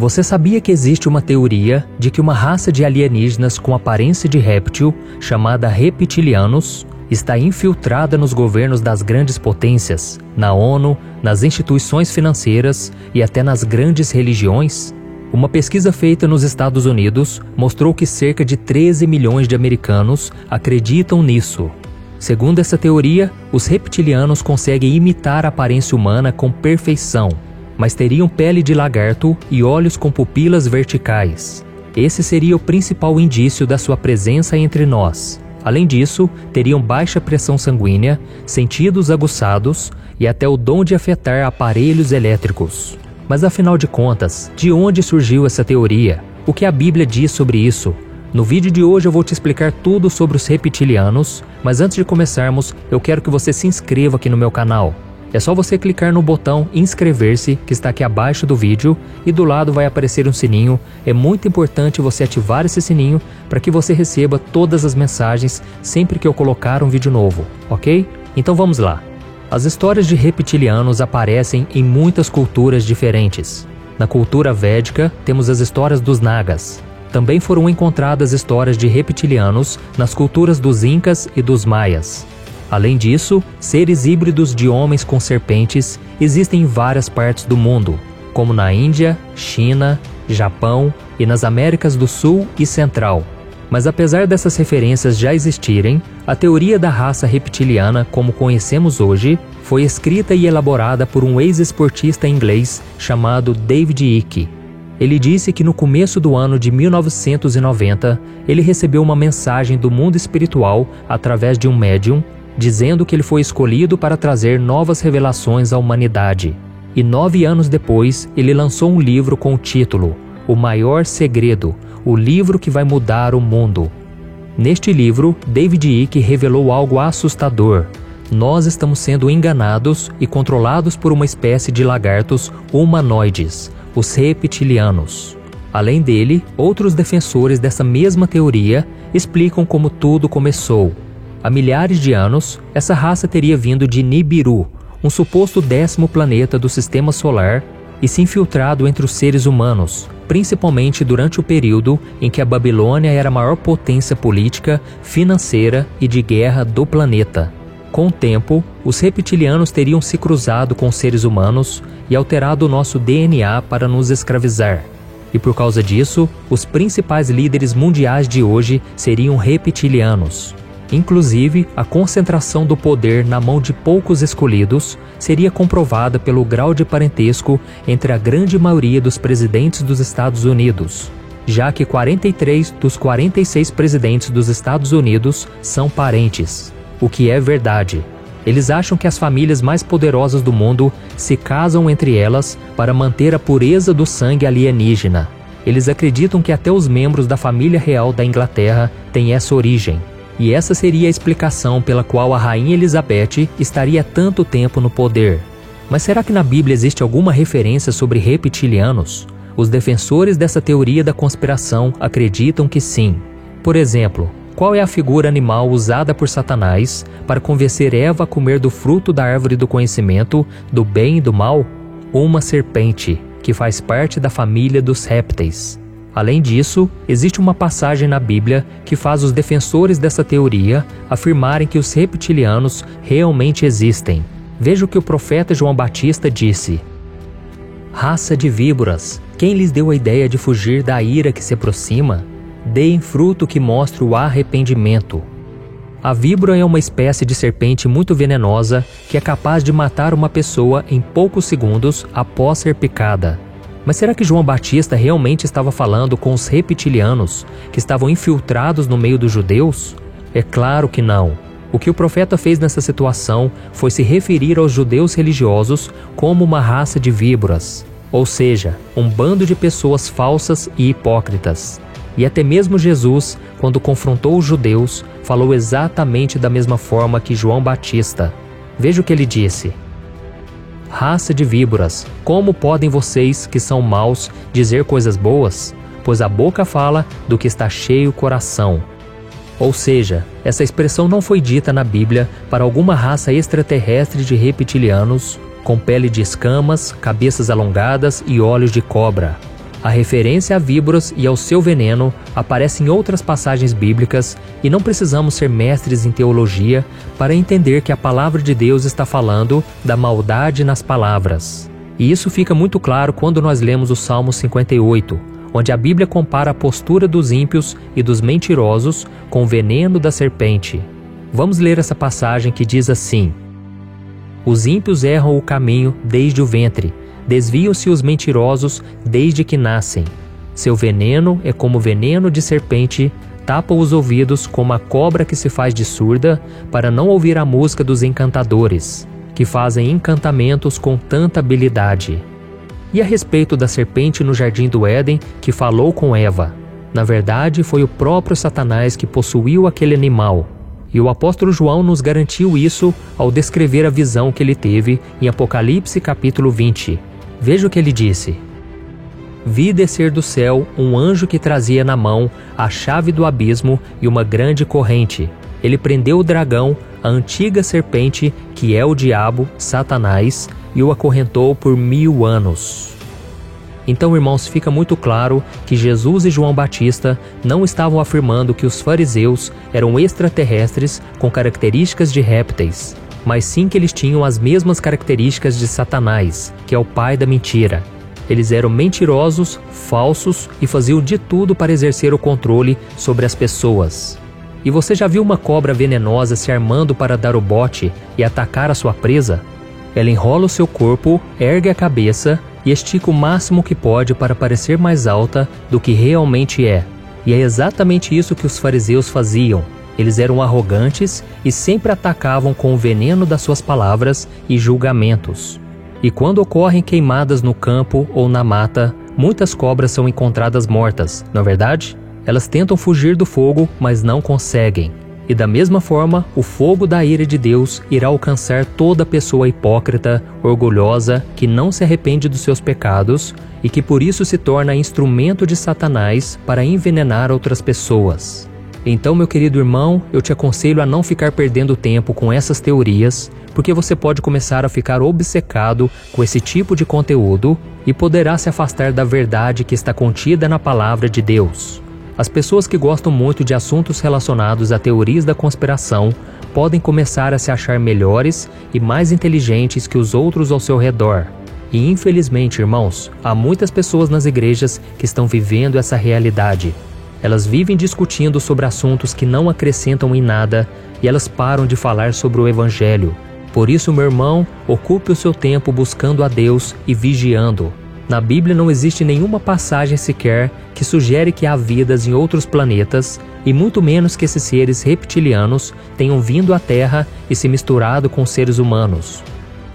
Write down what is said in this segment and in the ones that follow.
Você sabia que existe uma teoria de que uma raça de alienígenas com aparência de réptil, chamada reptilianos, está infiltrada nos governos das grandes potências, na ONU, nas instituições financeiras e até nas grandes religiões? Uma pesquisa feita nos Estados Unidos mostrou que cerca de 13 milhões de americanos acreditam nisso. Segundo essa teoria, os reptilianos conseguem imitar a aparência humana com perfeição, mas teriam pele de lagarto e olhos com pupilas verticais. Esse seria o principal indício da sua presença entre nós. Além disso, teriam baixa pressão sanguínea, sentidos aguçados e até o dom de afetar aparelhos elétricos. Mas afinal de contas, de onde surgiu essa teoria? O que a Bíblia diz sobre isso? No vídeo de hoje eu vou te explicar tudo sobre os reptilianos, mas antes de começarmos, eu quero que você se inscreva aqui no meu canal. É só você clicar no botão inscrever-se que está aqui abaixo do vídeo e do lado vai aparecer um sininho. É muito importante você ativar esse sininho para que você receba todas as mensagens sempre que eu colocar um vídeo novo, ok? Então vamos lá. As histórias de reptilianos aparecem em muitas culturas diferentes. Na cultura védica, temos as histórias dos Nagas. Também foram encontradas histórias de reptilianos nas culturas dos Incas e dos Maias. Além disso, seres híbridos de homens com serpentes existem em várias partes do mundo, como na Índia, China, Japão e nas Américas do Sul e Central. Mas apesar dessas referências já existirem, a teoria da raça reptiliana, como conhecemos hoje, foi escrita e elaborada por um ex-esportista inglês chamado David Icke. Ele disse que no começo do ano de 1990, ele recebeu uma mensagem do mundo espiritual através de um médium dizendo que ele foi escolhido para trazer novas revelações à humanidade. E nove anos depois, ele lançou um livro com o título O Maior Segredo O Livro que Vai Mudar o Mundo. Neste livro, David Icke revelou algo assustador. Nós estamos sendo enganados e controlados por uma espécie de lagartos humanoides, os reptilianos. Além dele, outros defensores dessa mesma teoria explicam como tudo começou Há milhares de anos, essa raça teria vindo de Nibiru, um suposto décimo planeta do sistema solar, e se infiltrado entre os seres humanos, principalmente durante o período em que a Babilônia era a maior potência política, financeira e de guerra do planeta. Com o tempo, os reptilianos teriam se cruzado com os seres humanos e alterado o nosso DNA para nos escravizar. E por causa disso, os principais líderes mundiais de hoje seriam reptilianos. Inclusive, a concentração do poder na mão de poucos escolhidos seria comprovada pelo grau de parentesco entre a grande maioria dos presidentes dos Estados Unidos, já que 43 dos 46 presidentes dos Estados Unidos são parentes, o que é verdade. Eles acham que as famílias mais poderosas do mundo se casam entre elas para manter a pureza do sangue alienígena. Eles acreditam que até os membros da família real da Inglaterra têm essa origem e essa seria a explicação pela qual a rainha Elizabeth estaria tanto tempo no poder. Mas será que na Bíblia existe alguma referência sobre reptilianos? Os defensores dessa teoria da conspiração acreditam que sim. Por exemplo, qual é a figura animal usada por Satanás para convencer Eva a comer do fruto da árvore do conhecimento do bem e do mal? Uma serpente, que faz parte da família dos répteis. Além disso, existe uma passagem na Bíblia que faz os defensores dessa teoria afirmarem que os reptilianos realmente existem. Veja o que o profeta João Batista disse: Raça de víboras, quem lhes deu a ideia de fugir da ira que se aproxima? Deem fruto que mostre o arrependimento. A víbora é uma espécie de serpente muito venenosa que é capaz de matar uma pessoa em poucos segundos após ser picada. Mas será que João Batista realmente estava falando com os reptilianos que estavam infiltrados no meio dos judeus? É claro que não. O que o profeta fez nessa situação foi se referir aos judeus religiosos como uma raça de víboras, ou seja, um bando de pessoas falsas e hipócritas. E até mesmo Jesus, quando confrontou os judeus, falou exatamente da mesma forma que João Batista. Veja o que ele disse: Raça de víboras, como podem vocês, que são maus, dizer coisas boas? Pois a boca fala do que está cheio o coração. Ou seja, essa expressão não foi dita na Bíblia para alguma raça extraterrestre de reptilianos com pele de escamas, cabeças alongadas e olhos de cobra. A referência a víboras e ao seu veneno aparece em outras passagens bíblicas e não precisamos ser mestres em teologia para entender que a palavra de Deus está falando da maldade nas palavras. E isso fica muito claro quando nós lemos o Salmo 58, onde a Bíblia compara a postura dos ímpios e dos mentirosos com o veneno da serpente. Vamos ler essa passagem que diz assim: Os ímpios erram o caminho desde o ventre Desviam-se os mentirosos desde que nascem. Seu veneno é como veneno de serpente, tapa os ouvidos como a cobra que se faz de surda para não ouvir a música dos encantadores, que fazem encantamentos com tanta habilidade. E a respeito da serpente no jardim do Éden que falou com Eva? Na verdade, foi o próprio Satanás que possuiu aquele animal. E o apóstolo João nos garantiu isso ao descrever a visão que ele teve em Apocalipse capítulo 20, Veja o que ele disse: Vi descer do céu um anjo que trazia na mão a chave do abismo e uma grande corrente. Ele prendeu o dragão, a antiga serpente, que é o diabo, Satanás, e o acorrentou por mil anos. Então, irmãos, fica muito claro que Jesus e João Batista não estavam afirmando que os fariseus eram extraterrestres com características de répteis mas sim que eles tinham as mesmas características de Satanás, que é o pai da mentira. Eles eram mentirosos, falsos e faziam de tudo para exercer o controle sobre as pessoas. E você já viu uma cobra venenosa se armando para dar o bote e atacar a sua presa? Ela enrola o seu corpo, ergue a cabeça e estica o máximo que pode para parecer mais alta do que realmente é. E é exatamente isso que os fariseus faziam. Eles eram arrogantes e sempre atacavam com o veneno das suas palavras e julgamentos. E quando ocorrem queimadas no campo ou na mata, muitas cobras são encontradas mortas, não é verdade? Elas tentam fugir do fogo, mas não conseguem. E da mesma forma, o fogo da ira de Deus irá alcançar toda pessoa hipócrita, orgulhosa, que não se arrepende dos seus pecados e que por isso se torna instrumento de Satanás para envenenar outras pessoas. Então, meu querido irmão, eu te aconselho a não ficar perdendo tempo com essas teorias, porque você pode começar a ficar obcecado com esse tipo de conteúdo e poderá se afastar da verdade que está contida na palavra de Deus. As pessoas que gostam muito de assuntos relacionados a teorias da conspiração podem começar a se achar melhores e mais inteligentes que os outros ao seu redor. E infelizmente, irmãos, há muitas pessoas nas igrejas que estão vivendo essa realidade. Elas vivem discutindo sobre assuntos que não acrescentam em nada e elas param de falar sobre o Evangelho. Por isso, meu irmão, ocupe o seu tempo buscando a Deus e vigiando. Na Bíblia não existe nenhuma passagem sequer que sugere que há vidas em outros planetas, e muito menos que esses seres reptilianos tenham vindo à Terra e se misturado com seres humanos.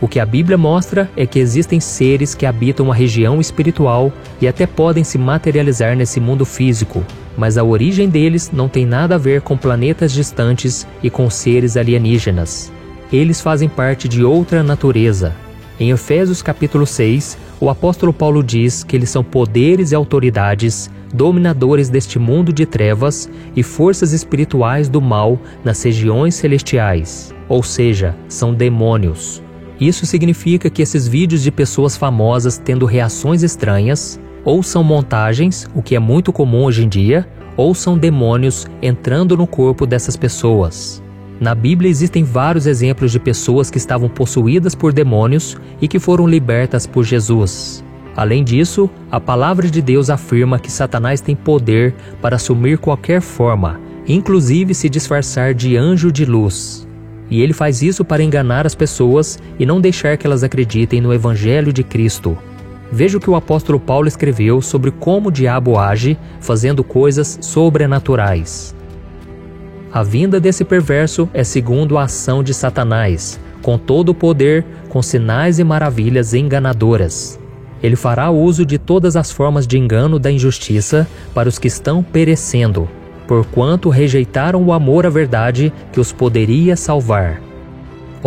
O que a Bíblia mostra é que existem seres que habitam a região espiritual e até podem se materializar nesse mundo físico, mas a origem deles não tem nada a ver com planetas distantes e com seres alienígenas. Eles fazem parte de outra natureza. Em Efésios capítulo 6, o apóstolo Paulo diz que eles são poderes e autoridades, dominadores deste mundo de trevas e forças espirituais do mal nas regiões celestiais, ou seja, são demônios. Isso significa que esses vídeos de pessoas famosas tendo reações estranhas ou são montagens, o que é muito comum hoje em dia, ou são demônios entrando no corpo dessas pessoas. Na Bíblia existem vários exemplos de pessoas que estavam possuídas por demônios e que foram libertas por Jesus. Além disso, a palavra de Deus afirma que Satanás tem poder para assumir qualquer forma, inclusive se disfarçar de anjo de luz. E ele faz isso para enganar as pessoas e não deixar que elas acreditem no Evangelho de Cristo. Veja o que o apóstolo Paulo escreveu sobre como o diabo age fazendo coisas sobrenaturais. A vinda desse perverso é segundo a ação de Satanás, com todo o poder, com sinais e maravilhas enganadoras. Ele fará uso de todas as formas de engano da injustiça para os que estão perecendo, porquanto rejeitaram o amor à verdade que os poderia salvar.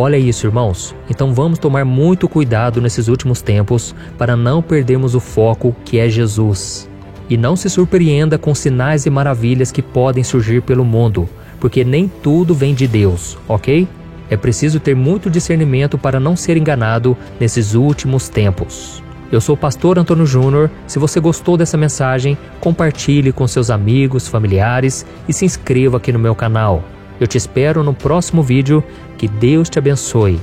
Olha isso, irmãos. Então vamos tomar muito cuidado nesses últimos tempos para não perdermos o foco que é Jesus. E não se surpreenda com sinais e maravilhas que podem surgir pelo mundo, porque nem tudo vem de Deus, ok? É preciso ter muito discernimento para não ser enganado nesses últimos tempos. Eu sou o pastor Antônio Júnior. Se você gostou dessa mensagem, compartilhe com seus amigos, familiares e se inscreva aqui no meu canal. Eu te espero no próximo vídeo. Que Deus te abençoe.